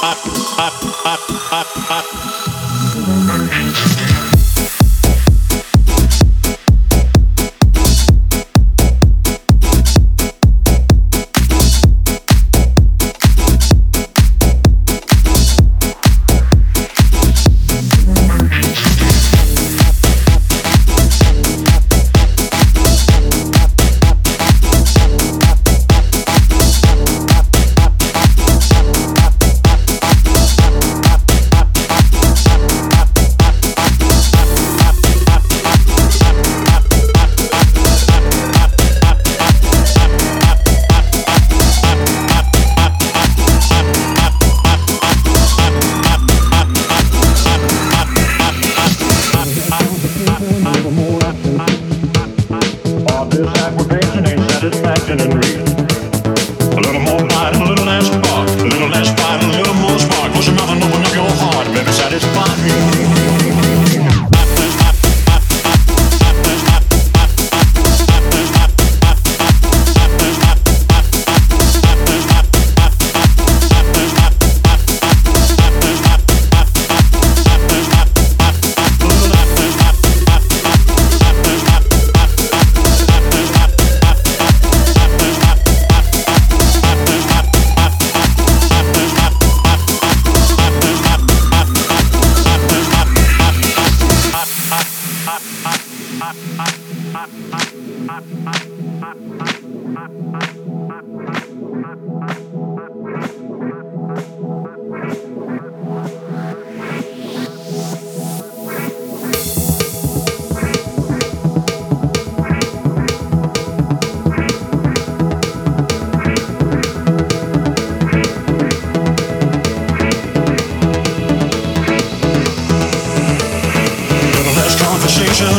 up, up, up, up, up.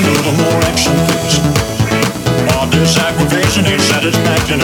A little more action, please. All this ain't satisfaction